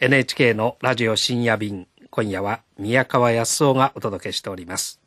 NHK のラジオ深夜便。今夜は宮川康夫がお届けしております。